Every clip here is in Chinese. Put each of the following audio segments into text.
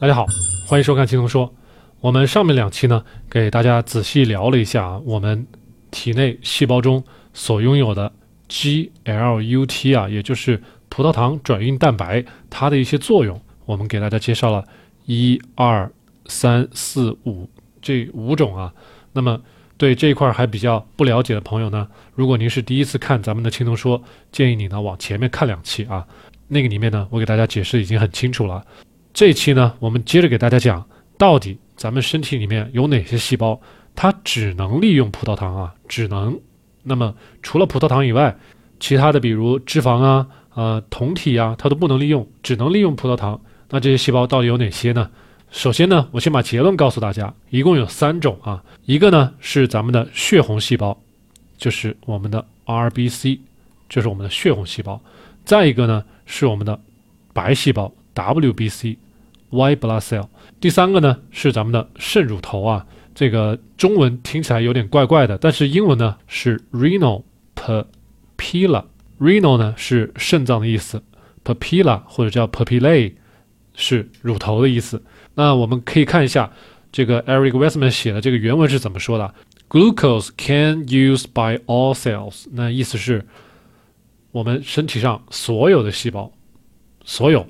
大家好，欢迎收看青龙说。我们上面两期呢，给大家仔细聊了一下我们体内细胞中所拥有的 GLUT 啊，也就是葡萄糖转运蛋白，它的一些作用。我们给大家介绍了一二三四五这五种啊。那么对这一块还比较不了解的朋友呢，如果您是第一次看咱们的青龙说，建议你呢往前面看两期啊。那个里面呢，我给大家解释已经很清楚了。这一期呢，我们接着给大家讲，到底咱们身体里面有哪些细胞，它只能利用葡萄糖啊，只能。那么除了葡萄糖以外，其他的比如脂肪啊、呃酮体啊，它都不能利用，只能利用葡萄糖。那这些细胞到底有哪些呢？首先呢，我先把结论告诉大家，一共有三种啊。一个呢是咱们的血红细胞，就是我们的 RBC，这是我们的血红细胞。再一个呢是我们的白细胞 WBC。White blood cell，第三个呢是咱们的肾乳头啊，这个中文听起来有点怪怪的，但是英文呢是 renal papilla。renal 呢是肾脏的意思，papilla 或者叫 papillae 是乳头的意思。那我们可以看一下这个 Eric Westman 写的这个原文是怎么说的：Glucose can use by all cells。那意思是，我们身体上所有的细胞，所有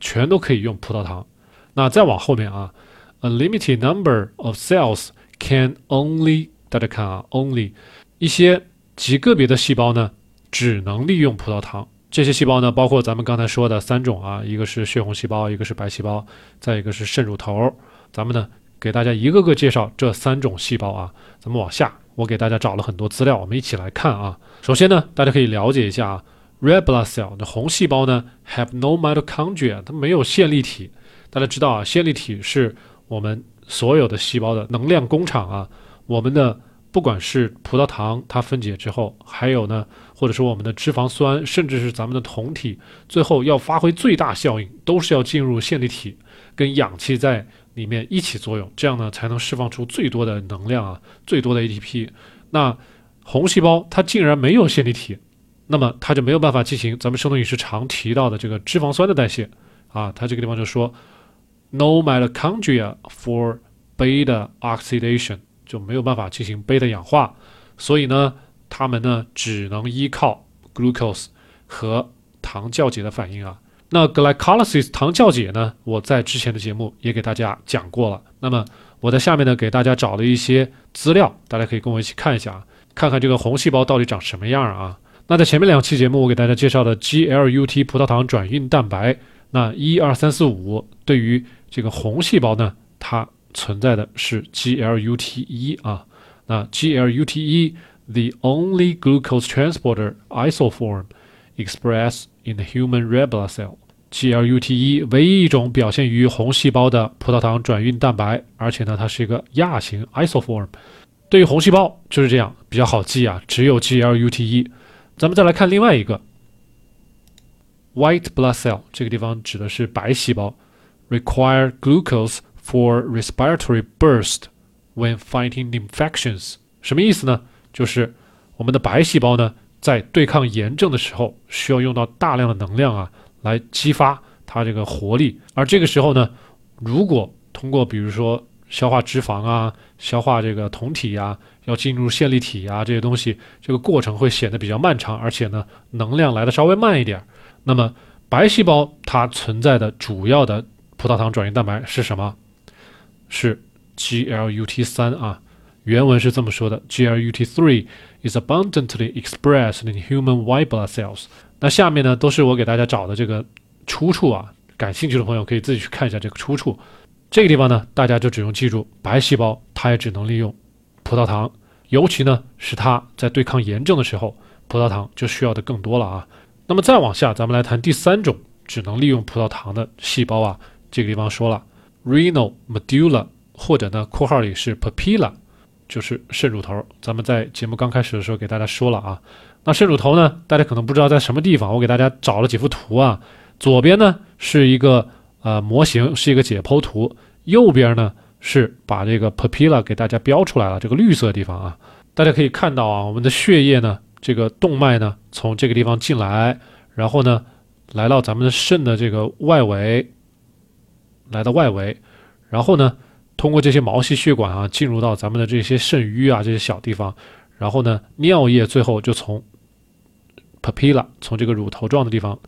全都可以用葡萄糖。那再往后面啊，a limited number of cells can only 大家看啊，only 一些极个别的细胞呢，只能利用葡萄糖。这些细胞呢，包括咱们刚才说的三种啊，一个是血红细胞，一个是白细胞，再一个是肾乳头。咱们呢，给大家一个个介绍这三种细胞啊。咱们往下，我给大家找了很多资料，我们一起来看啊。首先呢，大家可以了解一下啊，red blood cell 的红细胞呢，have no mitochondria，它没有线粒体。大家知道啊，线粒体是我们所有的细胞的能量工厂啊。我们的不管是葡萄糖，它分解之后，还有呢，或者说我们的脂肪酸，甚至是咱们的酮体，最后要发挥最大效应，都是要进入线粒体，跟氧气在里面一起作用，这样呢才能释放出最多的能量啊，最多的 ATP。那红细胞它竟然没有线粒体，那么它就没有办法进行咱们生酮饮食常提到的这个脂肪酸的代谢啊。它这个地方就说。No mitochondria for beta oxidation 就没有办法进行贝塔氧化，所以呢，它们呢只能依靠 glucose 和糖酵解的反应啊。那 glycolysis 糖酵解呢，我在之前的节目也给大家讲过了。那么我在下面呢给大家找了一些资料，大家可以跟我一起看一下啊，看看这个红细胞到底长什么样啊。那在前面两期节目我给大家介绍的 GLUT 葡萄糖转运蛋白，那一二三四五对于这个红细胞呢，它存在的是 GLUT1 啊，那 GLUT1，the only glucose transporter isoform expressed in the human red blood cell，GLUT1 唯一一种表现于红细胞的葡萄糖转运蛋白，而且呢，它是一个亚型 isoform。对于红细胞就是这样，比较好记啊，只有 GLUT1。咱们再来看另外一个 white blood cell，这个地方指的是白细胞。require glucose for respiratory burst when fighting infections。什么意思呢？就是我们的白细胞呢，在对抗炎症的时候，需要用到大量的能量啊，来激发它这个活力。而这个时候呢，如果通过比如说消化脂肪啊、消化这个酮体呀，要进入线粒体啊这些东西，这个过程会显得比较漫长，而且呢，能量来的稍微慢一点儿。那么白细胞它存在的主要的葡萄糖转运蛋白是什么？是 GLUT3 啊。原文是这么说的：GLUT3 is abundantly expressed in human white blood cells。那下面呢，都是我给大家找的这个出处啊。感兴趣的朋友可以自己去看一下这个出处。这个地方呢，大家就只用记住，白细胞它也只能利用葡萄糖，尤其呢是它在对抗炎症的时候，葡萄糖就需要的更多了啊。那么再往下，咱们来谈第三种只能利用葡萄糖的细胞啊。这个地方说了，renal medulla，或者呢，括号里是 papilla，就是肾乳头。咱们在节目刚开始的时候给大家说了啊，那肾乳头呢，大家可能不知道在什么地方，我给大家找了几幅图啊。左边呢是一个呃模型，是一个解剖图；右边呢是把这个 papilla 给大家标出来了，这个绿色地方啊，大家可以看到啊，我们的血液呢，这个动脉呢从这个地方进来，然后呢来到咱们的肾的这个外围。来到外围，然后呢，通过这些毛细血管啊，进入到咱们的这些肾盂啊这些小地方，然后呢，尿液最后就从 papilla 从这个乳头状的地方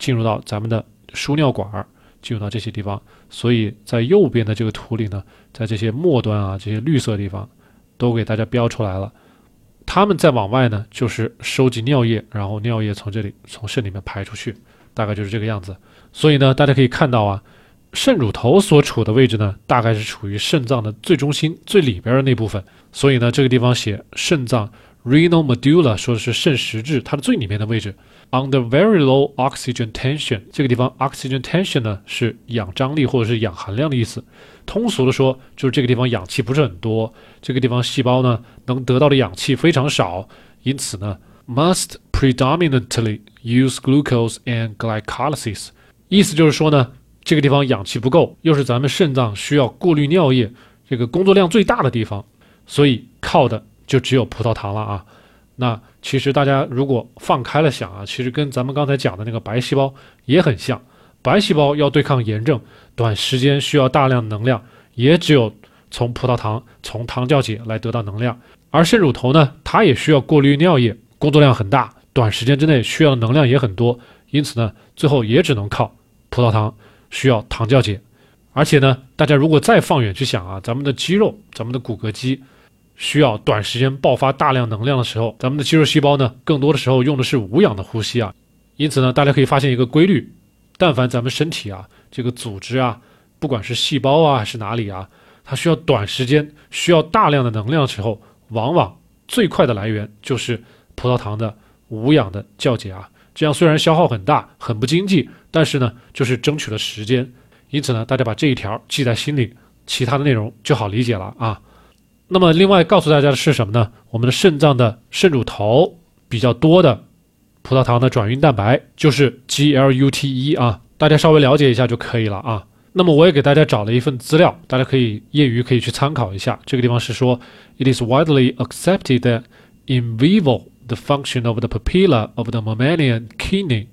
进入到咱们的输尿管儿，进入到这些地方。所以在右边的这个图里呢，在这些末端啊这些绿色地方都给大家标出来了。他们再往外呢，就是收集尿液，然后尿液从这里从肾里面排出去，大概就是这个样子。所以呢，大家可以看到啊，肾乳头所处的位置呢，大概是处于肾脏的最中心、最里边的那部分。所以呢，这个地方写肾脏 （renal medulla） 说的是肾实质，它的最里面的位置。Under very low oxygen tension，这个地方 oxygen tension 呢是氧张力或者是氧含量的意思。通俗的说，就是这个地方氧气不是很多，这个地方细胞呢能得到的氧气非常少，因此呢 must predominantly use glucose and glycolysis。意思就是说呢，这个地方氧气不够，又是咱们肾脏需要过滤尿液这个工作量最大的地方，所以靠的就只有葡萄糖了啊。那其实大家如果放开了想啊，其实跟咱们刚才讲的那个白细胞也很像。白细胞要对抗炎症，短时间需要大量能量，也只有从葡萄糖、从糖酵解来得到能量。而肾乳头呢，它也需要过滤尿液，工作量很大，短时间之内需要的能量也很多。因此呢，最后也只能靠葡萄糖，需要糖酵解。而且呢，大家如果再放远去想啊，咱们的肌肉、咱们的骨骼肌。需要短时间爆发大量能量的时候，咱们的肌肉细胞呢，更多的时候用的是无氧的呼吸啊。因此呢，大家可以发现一个规律：但凡咱们身体啊，这个组织啊，不管是细胞啊还是哪里啊，它需要短时间、需要大量的能量的时候，往往最快的来源就是葡萄糖的无氧的酵解啊。这样虽然消耗很大、很不经济，但是呢，就是争取了时间。因此呢，大家把这一条记在心里，其他的内容就好理解了啊。那么，另外告诉大家的是什么呢？我们的肾脏的肾乳头比较多的葡萄糖的转运蛋白就是 GLUT1 啊，大家稍微了解一下就可以了啊。那么我也给大家找了一份资料，大家可以业余可以去参考一下。这个地方是说，It is widely accepted that in vivo the function of the papilla of the mammalian kidney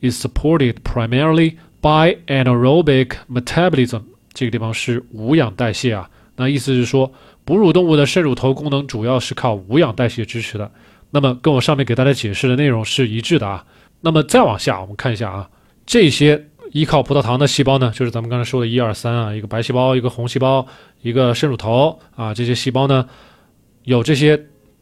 is supported primarily by anaerobic metabolism。这个地方是无氧代谢啊，那意思是说。哺乳动物的肾乳头功能主要是靠无氧代谢支持的，那么跟我上面给大家解释的内容是一致的啊。那么再往下，我们看一下啊，这些依靠葡萄糖的细胞呢，就是咱们刚才说的一二三啊，一个白细胞，一个红细胞，一个肾乳头啊，这些细胞呢有这些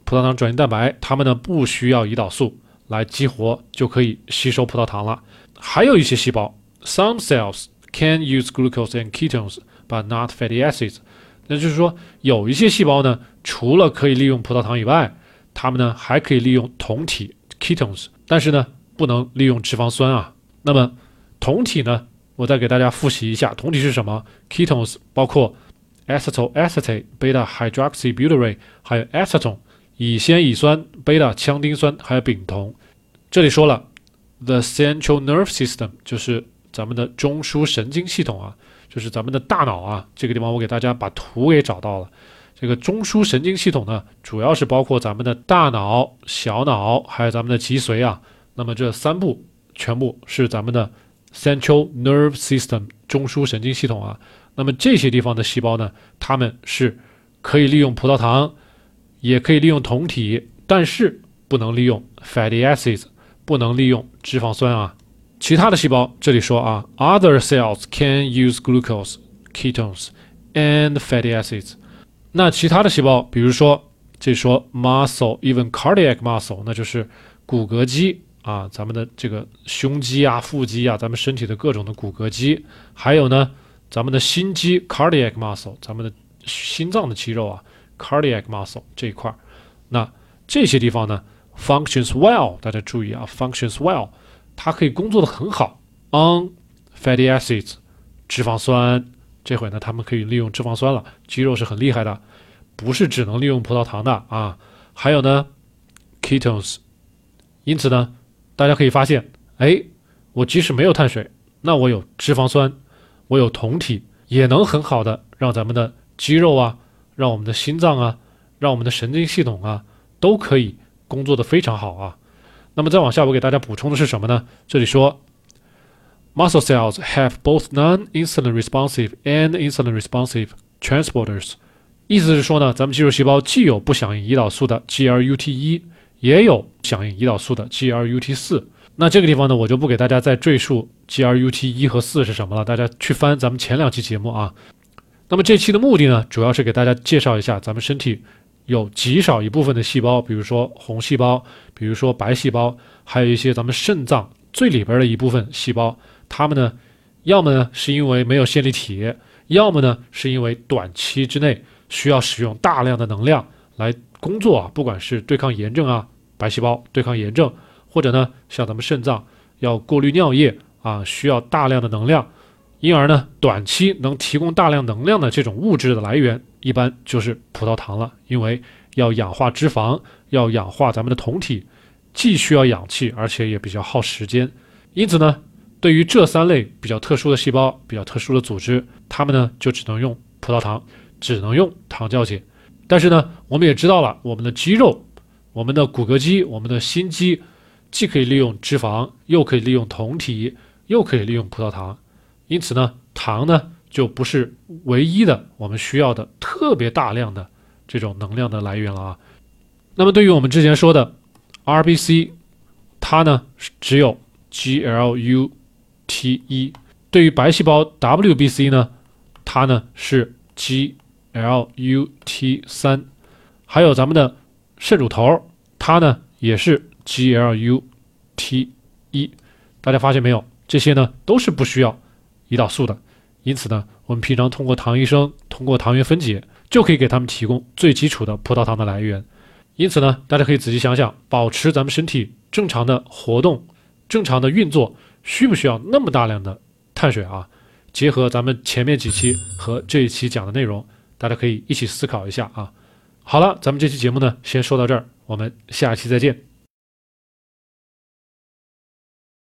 葡萄糖转运蛋白，它们呢不需要胰岛素来激活就可以吸收葡萄糖了。还有一些细胞，some cells can use glucose and ketones but not fatty acids。那就是说，有一些细胞呢，除了可以利用葡萄糖以外，它们呢还可以利用酮体 ketones，但是呢不能利用脂肪酸啊。那么酮体呢，我再给大家复习一下，酮体是什么？ketones 包括 acetyl beta hydroxybutyrate，还有 acetone 乙酰乙酸、beta 羟丁酸，还有丙酮。这里说了，the central nerve system 就是咱们的中枢神经系统啊。就是咱们的大脑啊，这个地方我给大家把图给找到了。这个中枢神经系统呢，主要是包括咱们的大脑、小脑，还有咱们的脊髓啊。那么这三部全部是咱们的 central nerve system 中枢神经系统啊。那么这些地方的细胞呢，它们是可以利用葡萄糖，也可以利用酮体，但是不能利用 fatty acids，不能利用脂肪酸啊。其他的细胞，这里说啊，other cells can use glucose, ketones, and fatty acids。那其他的细胞，比如说，这说 muscle, even cardiac muscle，那就是骨骼肌啊，咱们的这个胸肌啊、腹肌啊，咱们身体的各种的骨骼肌，还有呢，咱们的心肌 cardiac muscle，咱们的心脏的肌肉啊 cardiac muscle 这一块儿，那这些地方呢 functions well，大家注意啊，functions well。它可以工作的很好，on fatty acids，脂肪酸。这回呢，他们可以利用脂肪酸了。肌肉是很厉害的，不是只能利用葡萄糖的啊。还有呢，ketones。因此呢，大家可以发现，哎，我即使没有碳水，那我有脂肪酸，我有酮体，也能很好的让咱们的肌肉啊，让我们的心脏啊，让我们的神经系统啊，都可以工作的非常好啊。那么再往下，我给大家补充的是什么呢？这里说 muscle cells have both non-insulin responsive and insulin responsive transporters。意思是说呢，咱们肌肉细胞既有不响应胰岛素的 GLUT1，也有响应胰岛素的 GLUT4。那这个地方呢，我就不给大家再赘述 GLUT1 和4是什么了，大家去翻咱们前两期节目啊。那么这期的目的呢，主要是给大家介绍一下咱们身体有极少一部分的细胞，比如说红细胞，比如说白细胞，还有一些咱们肾脏最里边的一部分细胞，它们呢，要么呢是因为没有线粒体，要么呢是因为短期之内需要使用大量的能量来工作啊，不管是对抗炎症啊，白细胞对抗炎症。或者呢，像咱们肾脏要过滤尿液啊，需要大量的能量，因而呢，短期能提供大量能量的这种物质的来源，一般就是葡萄糖了。因为要氧化脂肪，要氧化咱们的酮体，既需要氧气，而且也比较耗时间。因此呢，对于这三类比较特殊的细胞、比较特殊的组织，它们呢就只能用葡萄糖，只能用糖酵解。但是呢，我们也知道了，我们的肌肉、我们的骨骼肌、我们的心肌。既可以利用脂肪，又可以利用酮体，又可以利用葡萄糖，因此呢，糖呢就不是唯一的我们需要的特别大量的这种能量的来源了啊。那么对于我们之前说的 RBC，它呢只有 GLUT1；对于白细胞 WBC 呢，它呢是 GLUT3；还有咱们的肾乳头，它呢也是。GLUT 一，大家发现没有？这些呢都是不需要胰岛素的，因此呢，我们平常通过糖医生，通过糖原分解，就可以给他们提供最基础的葡萄糖的来源。因此呢，大家可以仔细想想，保持咱们身体正常的活动、正常的运作，需不需要那么大量的碳水啊？结合咱们前面几期和这一期讲的内容，大家可以一起思考一下啊。好了，咱们这期节目呢，先说到这儿，我们下期再见。